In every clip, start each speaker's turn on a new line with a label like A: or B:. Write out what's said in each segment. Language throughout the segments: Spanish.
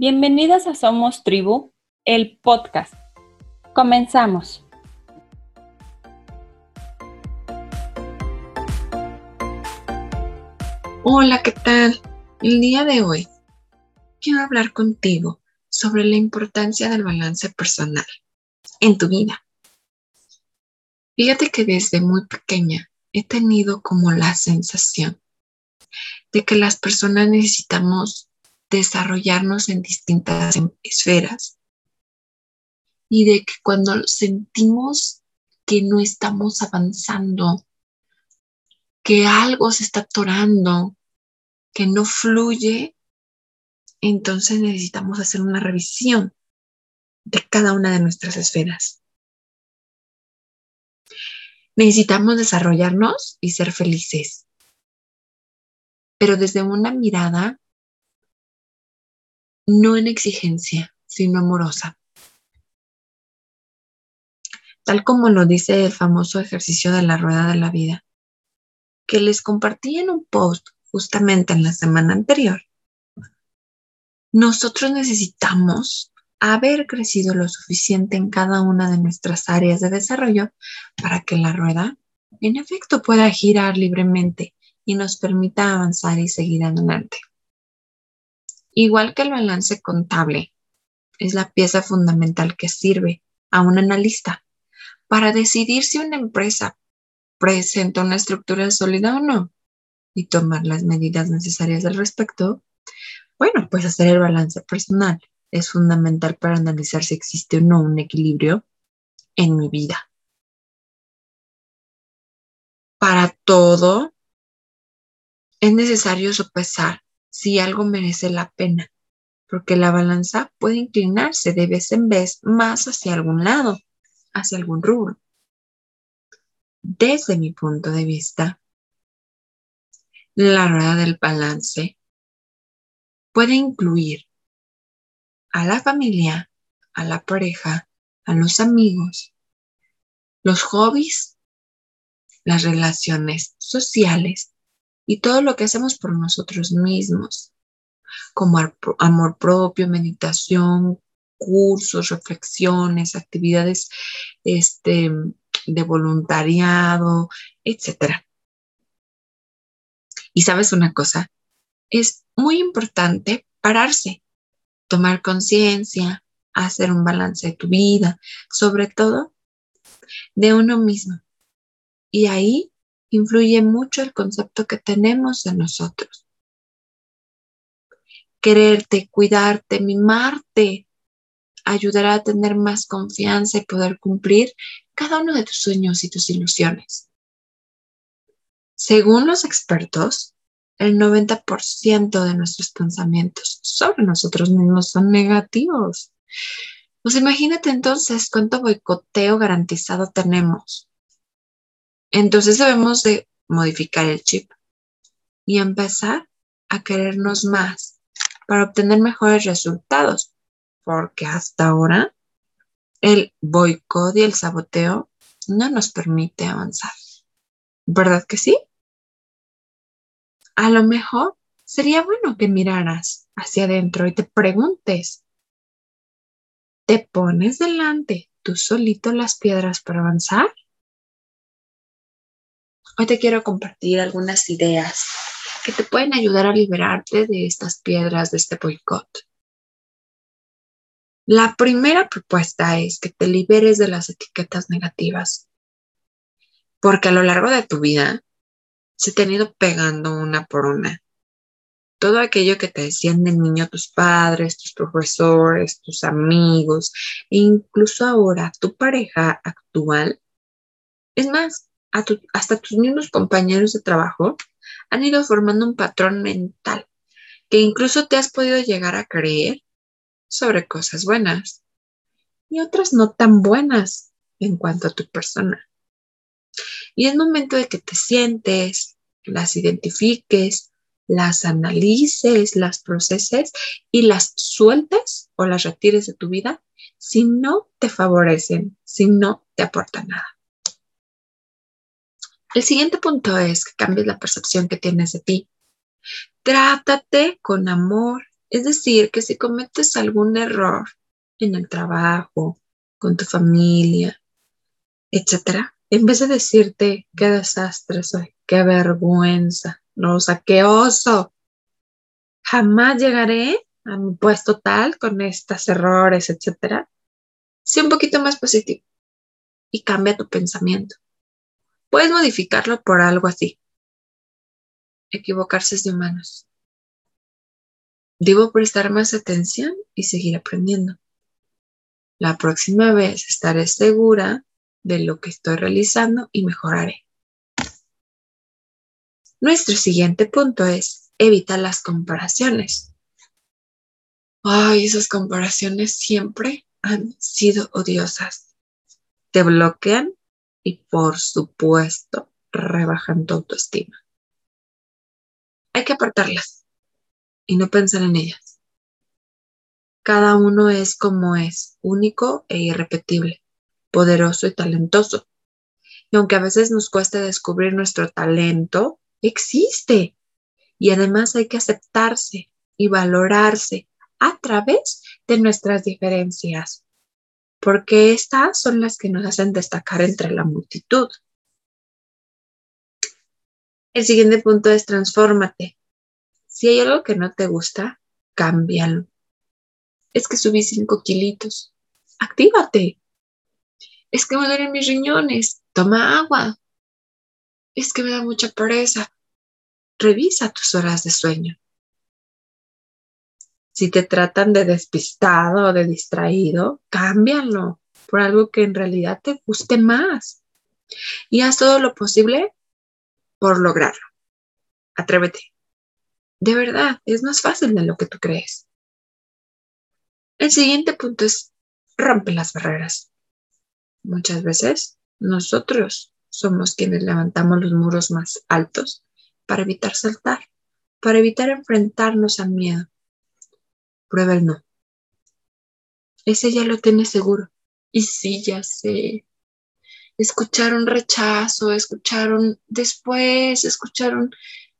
A: Bienvenidas a Somos Tribu, el podcast. Comenzamos.
B: Hola, ¿qué tal? El día de hoy quiero hablar contigo sobre la importancia del balance personal en tu vida. Fíjate que desde muy pequeña he tenido como la sensación de que las personas necesitamos desarrollarnos en distintas esferas y de que cuando sentimos que no estamos avanzando, que algo se está atorando, que no fluye, entonces necesitamos hacer una revisión de cada una de nuestras esferas. Necesitamos desarrollarnos y ser felices, pero desde una mirada no en exigencia, sino amorosa. Tal como lo dice el famoso ejercicio de la rueda de la vida, que les compartí en un post justamente en la semana anterior. Nosotros necesitamos haber crecido lo suficiente en cada una de nuestras áreas de desarrollo para que la rueda, en efecto, pueda girar libremente y nos permita avanzar y seguir adelante. Igual que el balance contable, es la pieza fundamental que sirve a un analista para decidir si una empresa presenta una estructura sólida o no y tomar las medidas necesarias al respecto, bueno, pues hacer el balance personal es fundamental para analizar si existe o no un equilibrio en mi vida. Para todo es necesario sopesar si algo merece la pena, porque la balanza puede inclinarse de vez en vez más hacia algún lado, hacia algún rubro. Desde mi punto de vista, la rueda del balance puede incluir a la familia, a la pareja, a los amigos, los hobbies, las relaciones sociales y todo lo que hacemos por nosotros mismos, como amor propio, meditación, cursos, reflexiones, actividades este, de voluntariado, etc. Y sabes una cosa, es muy importante pararse, tomar conciencia, hacer un balance de tu vida, sobre todo de uno mismo. Y ahí influye mucho el concepto que tenemos de nosotros. Quererte, cuidarte, mimarte, ayudará a tener más confianza y poder cumplir cada uno de tus sueños y tus ilusiones. Según los expertos, el 90% de nuestros pensamientos sobre nosotros mismos son negativos. Pues imagínate entonces cuánto boicoteo garantizado tenemos entonces debemos de modificar el chip y empezar a querernos más para obtener mejores resultados, porque hasta ahora el boicot y el saboteo no nos permite avanzar. ¿Verdad que sí? A lo mejor sería bueno que miraras hacia adentro y te preguntes, ¿te pones delante tú solito las piedras para avanzar? Hoy te quiero compartir algunas ideas que te pueden ayudar a liberarte de estas piedras, de este boicot. La primera propuesta es que te liberes de las etiquetas negativas, porque a lo largo de tu vida se te han ido pegando una por una. Todo aquello que te decían de niño tus padres, tus profesores, tus amigos e incluso ahora tu pareja actual. Es más, hasta tus mismos compañeros de trabajo han ido formando un patrón mental que incluso te has podido llegar a creer sobre cosas buenas y otras no tan buenas en cuanto a tu persona. Y es momento de que te sientes, las identifiques, las analices, las proceses y las sueltes o las retires de tu vida si no te favorecen, si no te aportan nada. El siguiente punto es que cambies la percepción que tienes de ti. Trátate con amor Es decir, que si cometes algún error en el trabajo, con tu familia, etcétera, en vez de decirte qué desastre soy, qué vergüenza, no, o sea, qué oso, jamás llegaré a mi puesto tal con estos errores, etcétera, sé un poquito más positivo y cambia tu pensamiento. Puedes modificarlo por algo así. Equivocarse es de humanos. Debo prestar más atención y seguir aprendiendo. La próxima vez estaré segura de lo que estoy realizando y mejoraré. Nuestro siguiente punto es evita las comparaciones. Ay, esas comparaciones siempre han sido odiosas. Te bloquean y por supuesto rebajan tu autoestima. Hay que apartarlas y no pensar en ellas. Cada uno es como es, único e irrepetible, poderoso y talentoso. Y aunque a veces nos cueste descubrir nuestro talento, existe. Y además hay que aceptarse y valorarse a través de nuestras diferencias, porque estas son las que nos hacen destacar entre la multitud. El siguiente punto es transfórmate. Si hay algo que no te gusta, cámbialo es que subí cinco kilitos. Actívate. Es que me duelen mis riñones. Toma agua. Es que me da mucha pereza. Revisa tus horas de sueño. Si te tratan de despistado o de distraído, cámbialo por algo que en realidad te guste más. Y haz todo lo posible por lograrlo. Atrévete. De verdad, es más fácil de lo que tú crees. El siguiente punto es rompe las barreras. Muchas veces nosotros somos quienes levantamos los muros más altos para evitar saltar, para evitar enfrentarnos al miedo. Prueba el no. Ese ya lo tiene seguro. Y sí, ya sé. Escucharon rechazo, escucharon después, escucharon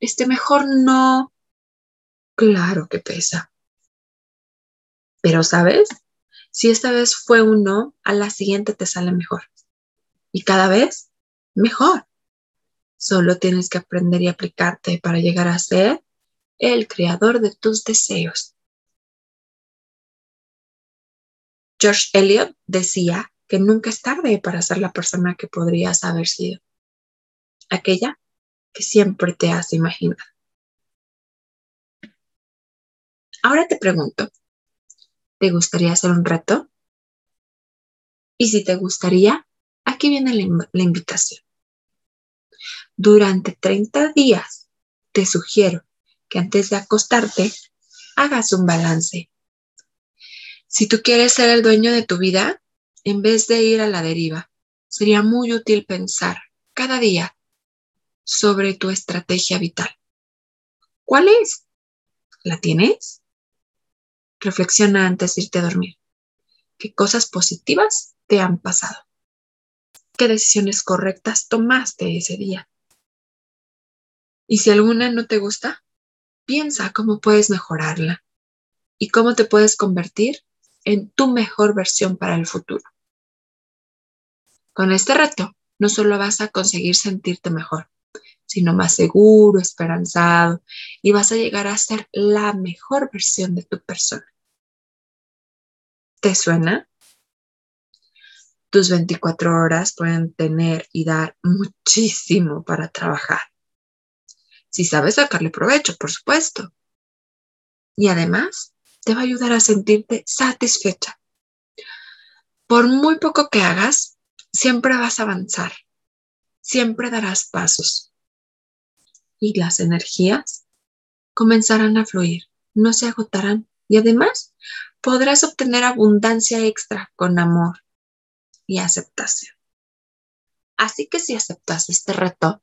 B: este mejor no. Claro que pesa. Pero, ¿sabes? Si esta vez fue un no, a la siguiente te sale mejor. Y cada vez mejor. Solo tienes que aprender y aplicarte para llegar a ser el creador de tus deseos. George Eliot decía que nunca es tarde para ser la persona que podrías haber sido. Aquella que siempre te has imaginado. Ahora te pregunto, ¿Te gustaría hacer un reto? Y si te gustaría, aquí viene la, invitación. Durante 30 días, te sugiero que antes de acostarte, hagas un balance. Si tú quieres ser el dueño de tu vida, en vez de ir a la deriva, sería muy útil pensar cada día sobre tu estrategia vital. ¿Cuál es? ¿La tienes? Reflexiona antes de irte a dormir. ¿Qué cosas positivas te han pasado? ¿Qué decisiones correctas tomaste ese día? Y si alguna no te gusta, piensa cómo puedes mejorarla y cómo te puedes convertir en tu mejor versión para el futuro. Con este reto, no solo vas a conseguir sentirte mejor, sino más seguro, esperanzado y vas a llegar a ser la mejor versión de tu persona. ¿Te suena? Tus 24 horas pueden tener y dar muchísimo para trabajar. Si sabes sacarle provecho, por supuesto. Y además, te va a ayudar a sentirte satisfecha. Por muy poco que hagas, siempre vas a avanzar. Siempre darás pasos y las energías comenzarán a fluir, no se agotarán y además podrás obtener abundancia extra con amor y aceptación. Así que si aceptas este reto,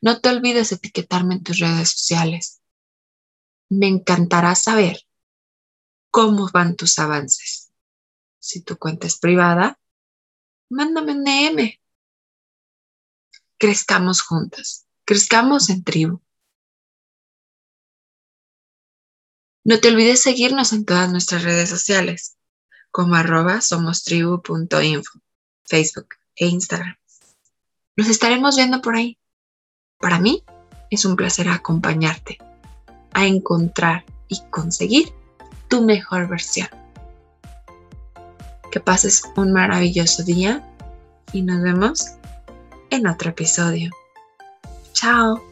B: no te olvides etiquetarme en tus redes sociales. Me encantará saber cómo van tus avances. Si tu cuenta es privada, mándame un DM. Crezcamos juntas. Crezcamos en tribu. No te olvides seguirnos en todas nuestras redes sociales, como arroba somostribu.info, Facebook e Instagram. Nos estaremos viendo por ahí. Para mí es un placer acompañarte a encontrar y conseguir tu mejor versión. Que pases un maravilloso día y nos vemos en otro episodio. Chao.